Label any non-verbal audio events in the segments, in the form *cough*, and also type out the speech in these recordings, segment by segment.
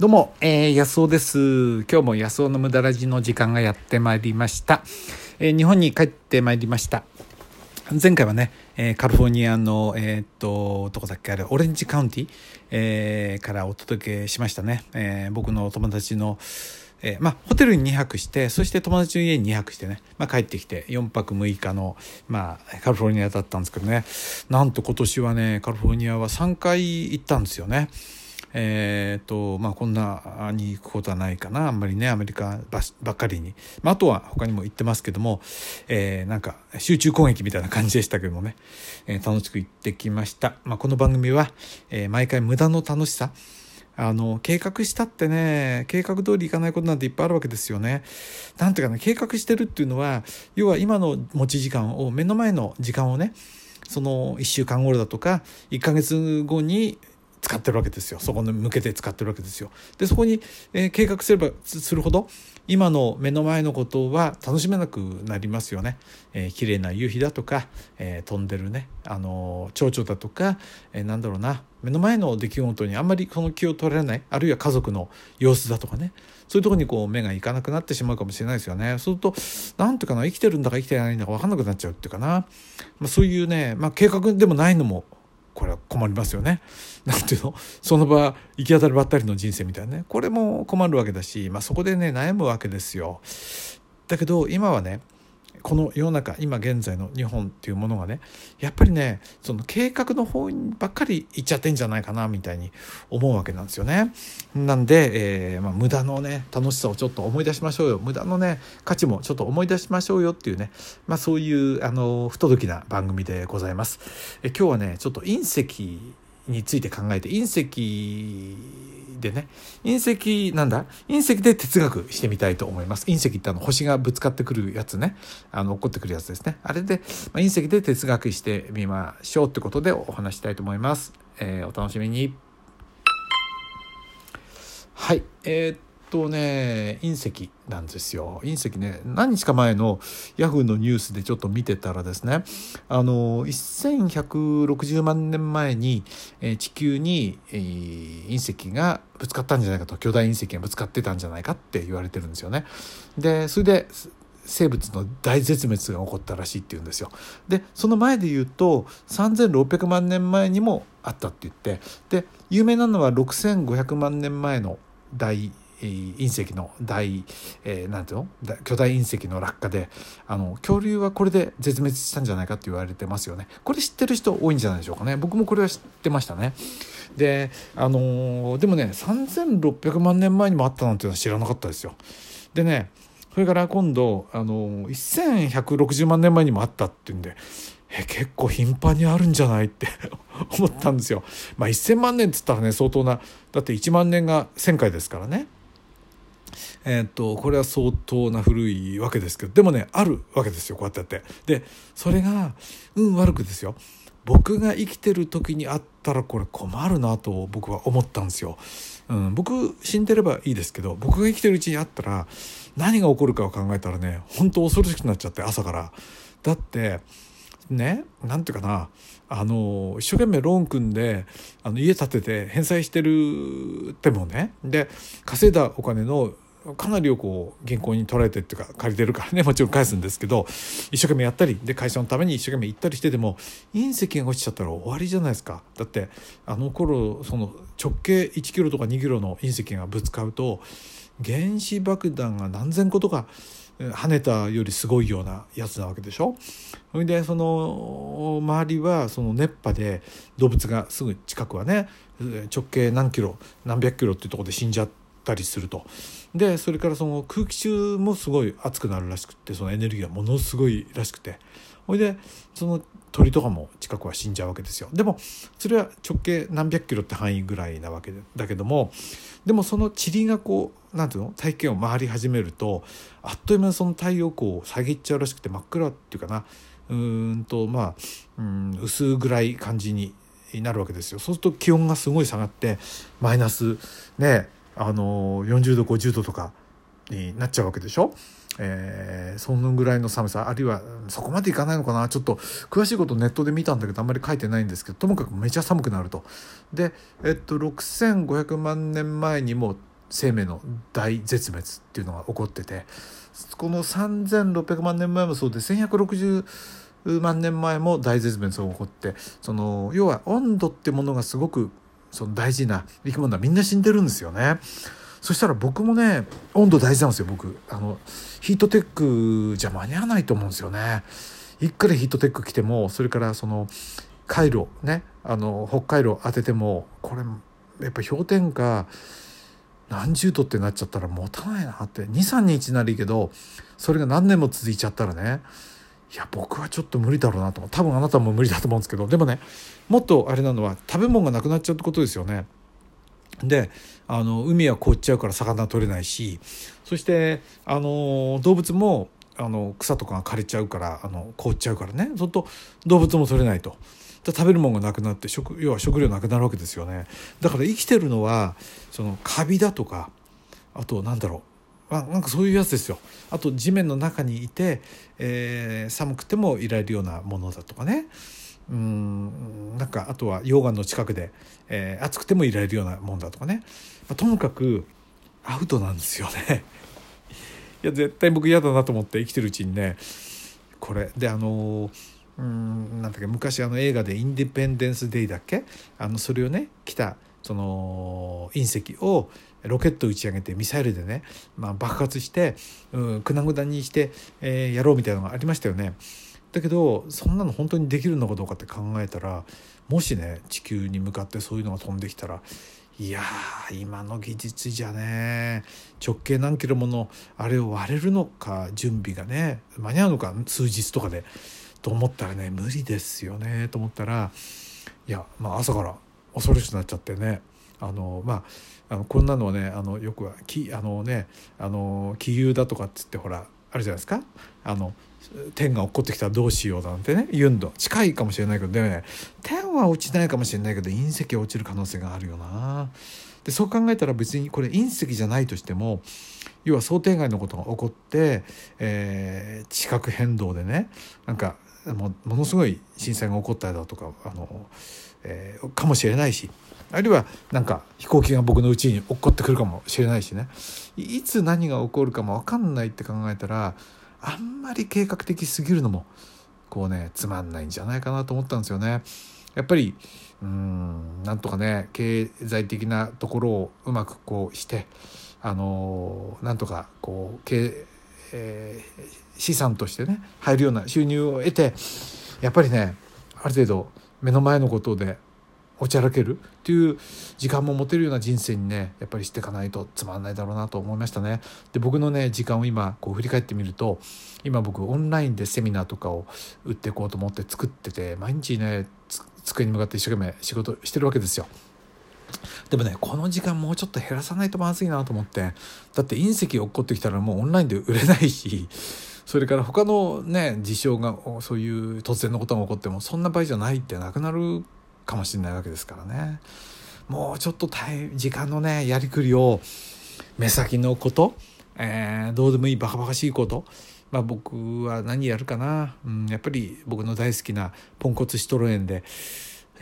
どうも、えー、安尾です。今日も安尾の無駄ラジの時間がやってまいりました。えー、日本に帰ってまいりました。前回はね、えー、カリフォルニアの、えー、っと、どこだっけあれ、オレンジカウンティ、えー、からお届けしましたね。えー、僕の友達の、えー、まあ、ホテルに2泊して、そして友達の家に2泊してね、まあ、帰ってきて、4泊6日の、まあ、カリフォルニアだったんですけどね、なんと今年はね、カリフォルニアは3回行ったんですよね。えーとまあ、こんなに行くことはないかな。あんまりねアメリカばっかりに、まあ、あとは他にも行ってますけども、えー、なんか集中攻撃みたいな感じでしたけどもね、えー、楽しく行ってきました、まあ、この番組は、えー、毎回無駄の楽しさ。あの計画したってね計画通りいかないことなんていっぱいあるわけですよね。なんていうかね計画してるっていうのは要は今の持ち時間を目の前の時間をねその1週間後だとか1ヶ月後に使ってるわけですよそこに向けて使ってるわけですよ。でそこに、えー、計画すればするほど今の目の前のことは楽しめなくなりますよね。えー、綺麗な夕日だとか、えー、飛んでるねあの蝶々だとか、えー、なんだろうな目の前の出来事にあんまりその気を取られないあるいは家族の様子だとかねそういうとこにこう目がいかなくなってしまうかもしれないですよね。そうすると何ていうかな生きてるんだか生きてないんだか分かんなくなっちゃうっていうかな、まあ、そういうね、まあ、計画でもないのもこれは困りますよね。*laughs* なんていうの？その場行き当たりばったりの人生みたいなねこれも困るわけだし、まあ、そこでね悩むわけですよ。だけど今はねこの世の中今現在の日本っていうものがねやっぱりねその計画の方にばっかり行っちゃってんじゃないかなみたいに思うわけなんですよね。なんで、えーまあ、無駄のね楽しさをちょっと思い出しましょうよ無駄のね価値もちょっと思い出しましょうよっていうね、まあ、そういうあの不届きな番組でございます。え今日はねちょっと隕石について考えて隕石でね隕石なんだ？隕石で哲学してみたいと思います。隕石ってあの星がぶつかってくるやつね。あの起こってくるやつですね。あれで、まあ、隕石で哲学してみましょうってことでお話したいと思います、えー、お楽しみに。はい。えー、っとね隕石なんですよ隕石ね何日か前のヤフーのニュースでちょっと見てたらですねあの1160万年前に、え、地球に、隕石がぶつかったんじゃないかと巨大隕石がぶつかってたんじゃないかって言われてるんですよね。でそれで生物の大絶滅が起こったらしいっていうんですよ。でその前で言うと3600万年前にもあったって言ってで有名なのは6500万年前の大隕石の大、えー、なんていうの？巨大隕石の落下であの恐竜はこれで絶滅したんじゃないかって言われてますよね。これ知ってる人多いんじゃないでしょうかね。僕もこれは知ってましたね。であのー、でもね3600万年前にもあったなんていうのは知らなかったですよ。でねそれから今度あのー、1160万年前にもあったっていうんでえ結構頻繁にあるんじゃないって *laughs* 思ったんですよ。まあ1,000万年っつったらね相当なだって1万年が1,000回ですからね。えー、っとこれは相当な古いわけですけどでもねあるわけですよこうやってやって。でそれが運悪くですよ。僕が生きてる時にあったらこれ困るなと僕は思ったんですよ、うん、僕死んでればいいですけど僕が生きてるうちにあったら何が起こるかを考えたらね本当恐ろしくなっちゃって朝から。だってねなんていうかなあの一生懸命ローン組んであの家建てて返済してるってもねで稼いだお金のかなりをこう銀行に取られてっていうか借りてるからねもちろん返すんですけど一生懸命やったりで会社のために一生懸命行ったりしてても隕石が落ちちゃったら終わりじゃないですか。だってあの頃その直径1キロとか2キロの隕石がぶつかると原子爆弾が何千個とか跳ねたよりすごいようなやつなわけでしょ。それでその周りはその熱波で動物がすぐ近くはね直径何キロ何百キロっていうとこで死んじゃってたりすると。でそれからその空気中もすごい熱くなるらしくってそのエネルギーがものすごいらしくて。ほいでその鳥とかも近くは死んじゃうわけですよ。でもそれは直径何百キロって範囲ぐらいなわけだけどもでもその塵がこう何ていうの大気圏を回り始めるとあっという間にその太陽光を遮っちゃうらしくて真っ暗っていうかな。うんとまあうん薄暗い感じになるわけですよ。そうすると気温がすごい下がってマイナスねあの40度50度とかになっちゃうわけでしょ？えー、そのぐらいの寒さあるいはそこまでいかないのかな？ちょっと詳しいことネットで見たんだけどあんまり書いてないんですけどともかくめちゃ寒くなると。で、えっと、6500万年前にも生命の大絶滅っていうのが起こっててこの3600万年前もそうで1160万年前も大絶滅が起こってその要は温度ってものがすごくその大事な生き物はみんな死んでるんですよね。そしたら僕もね温度大事なんですよ僕あのヒートテックじゃ間に合わないと思うんですよね。いくらヒートテック着てもそれからその回路ねあの北海道当ててもこれやっぱ氷点下何十度ってなっちゃったら持たないなって23日ならいいけどそれが何年も続いちゃったらねいや僕はちょっと無理だろうなと。多分あなたも無理だと思うんですけど。でもねもっとあれなのは食べ物がなくなっちゃうってことですよね。であの海は凍っちゃうから魚は取れないしそしてあの動物もあの草とかが枯れちゃうからあの凍っちゃうからね。ずっと動物も取れないと。食べるものがなくなって食要は食料なくなるわけですよね。だから生きてるのはそのカビだとかあとなんだろう。あなんかそういうやつですよ。あと地面の中にいて、えー、寒くてもいられるようなものだとかね。うんなんかあとは溶岩の近くで、えー、暑くてもいられるようなもんだとかね、まあ、ともかくアウトなんですよね。*laughs* いや絶対僕嫌だなと思って生きてるうちにね。これであのうんなんだっけ昔あの映画で「インディペンデンス・デイ」だっけ？あのそれをね来たその隕石をロケット打ち上げてミサイルでね、まあ、爆発して、うん、くなぐだにして、えー、やろうみたいなのがありましたよね。だけどそんなの本当にできるのかどうかって考えたらもしね地球に向かってそういうのが飛んできたらいや今の技術じゃね直径何キロものあれを割れるのか準備がね間に合うのか数日とかでと思ったらね無理ですよねと思ったらいやまあ朝から恐ろしくなっちゃってね。あのまああのこんなのはねあのよくはきあのねあの気流だとかっつってほらあるじゃないですか。あの天が落っこってきたらどうしようなんてね。言うんだ近いかもしれないけどでもね天は落ちないかもしれないけど隕石は落ちる可能性があるよな。でそう考えたら別にこれ隕石じゃないとしても要は想定外のことが起こって、えー、地殻変動でねなんかもものすごい震災が起こったりだとかあの、えー、かもしれないしあるいはなんか飛行機が僕のうちに落っこってくるかもしれないしねいつ何が起こるかも分かんないって考えたらあんまり計画的すぎるのもこうねつまんないんじゃないかなと思ったんですよね。やっぱりうんなんとかね経済的なところをうまくこうしてあのなんとかこう経、えー、資産としてね入るような収入を得てやっぱりねある程度目の前のことでおちゃらけるっていう時間も持てるような人生にねやっぱりしていかないとつまんないだろうなと思いましたね。で僕のね時間を今こう振り返ってみると今僕オンラインでセミナーとかを売っていこうと思って作ってて毎日ね机に向かって一生懸命仕事してるわけですよ。でもねこの時間もうちょっと減らさないとまずいなと思ってだって隕石落っこってきたらもうオンラインで売れないしそれから他のね事象がそういう突然のことが起こってもそんな場合じゃないってなくなるかもしれないわけですからね。もうちょっと時間のねやりくりを目先のこと、えー、どうでもいいバカバカしいことまあ、僕は何やるかな、うん、やっぱり僕の大好きなポンコツシトロエンで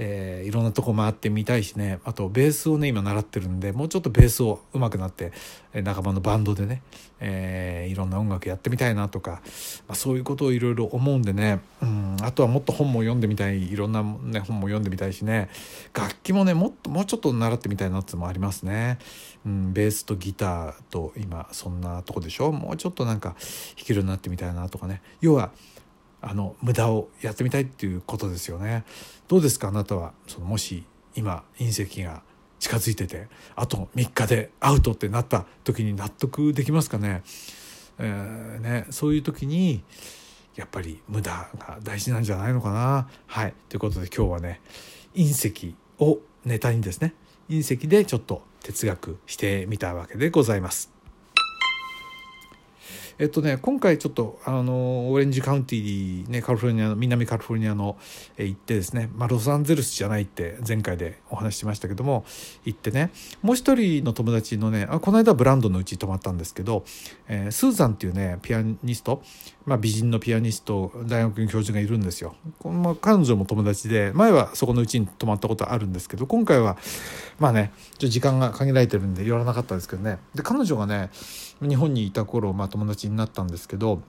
えー、いろんなとこ回ってみたいしね。あとベースをね今習ってるんでもうちょっとベースを上手くなって仲間のバンドでね、えー、いろんな音楽やってみたいなとか、まあ、そういうことをいろいろ思うんでね、うん、あとはもっと本も読んでみたいいろんな、ね、本も読んでみたいしね。楽器もねもっともうちょっと習ってみたいなってのもありますね、うん、ベースとギターと今そんなとこでしょ。もうちょっとなんか弾けるようになってみたいなとかね。要はあの無駄をやってみたいっていうことですよね。どうですか？あなたはそのもし今隕石が近づいててあと3日でアウトってなった時に納得できますかね,、えーね、そういう時にやっぱり無駄が大事なんじゃないのかな？はいということで今日はね隕石をネタにですね隕石でちょっと哲学してみたわけでございます。えっとね今回ちょっとあのオレンジカウンティーねカリフォルニアの南カリフォルニアの、え行ってですね、まあ、ロサンゼルスじゃないって前回でお話ししましたけども行ってねもう一人の友達のねあこの間ブランドのうち泊まったんですけど、えー、スーザンっていうねピアニスト、まあ、美人のピアニスト大学の教授がいるんですよ。まあ、彼女も友達で前はそこのうちに泊まったことあるんですけど今回はまあねちょっと時間が限られてるんで寄らなかったですけどねで彼女がね日本にいた頃、まあ、友達になったんですけど、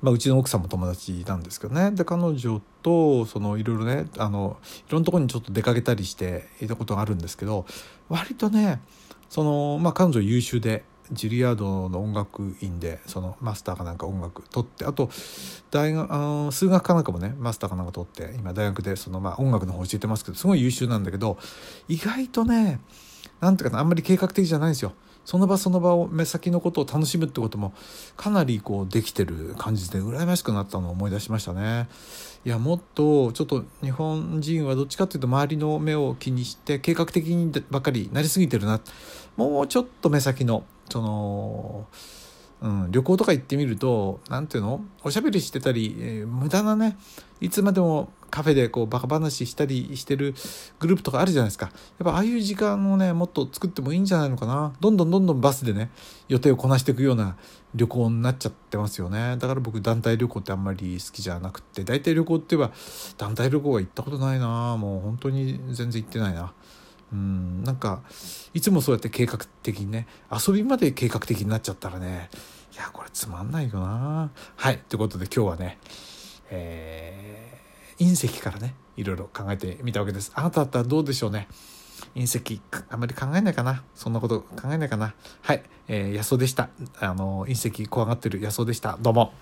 まあ、うちの奥さんも友達なんですけどねで彼女とそのいろいろねあのいろんなとこにちょっと出かけたりしていたことがあるんですけど割とねその、まあ、彼女優秀でジュリアードの音楽院でそのマスターかなんか音楽取ってあと大学あ数学かなんかもねマスターかなんか取って今大学でそのまあ音楽の方教えてますけどすごい優秀なんだけど意外とねなんていうかなあんまり計画的じゃないんですよ。その場その場を目先のことを楽しむってこともかなりこうできてる感じで羨ましくなったのを思い出しましたね。いやもっとちょっと日本人はどっちかっていうと周りの目を気にして計画的にばっかりなりすぎてるなもうちょっと目先のその、うん、旅行とか行ってみると何ていうの？おしゃべりしてたり、えー、無駄なねいつまでもカフェでこうバカ話したりしてるグループとかあるじゃないですか。やっぱああいう時間をねもっと作ってもいいんじゃないのかな。どんどんどんどんバスでね予定をこなしていくような旅行になっちゃってますよね。だから僕団体旅行ってあんまり好きじゃなくて。大体旅行って言えば団体旅行は行ったことないな。もう本当に全然行ってないな。うんなんかいつもそうやって計画的にね遊びまで計画的になっちゃったらねいやこれつまんないよな。はいということで今日はねえー、隕石からねいろいろ考えてみたわけです。あなただったらどうでしょうね。隕石あまり考えないかな。そんなこと考えないかな。はい、えー、野草でした。あの隕石怖がってる野草でした。どうも。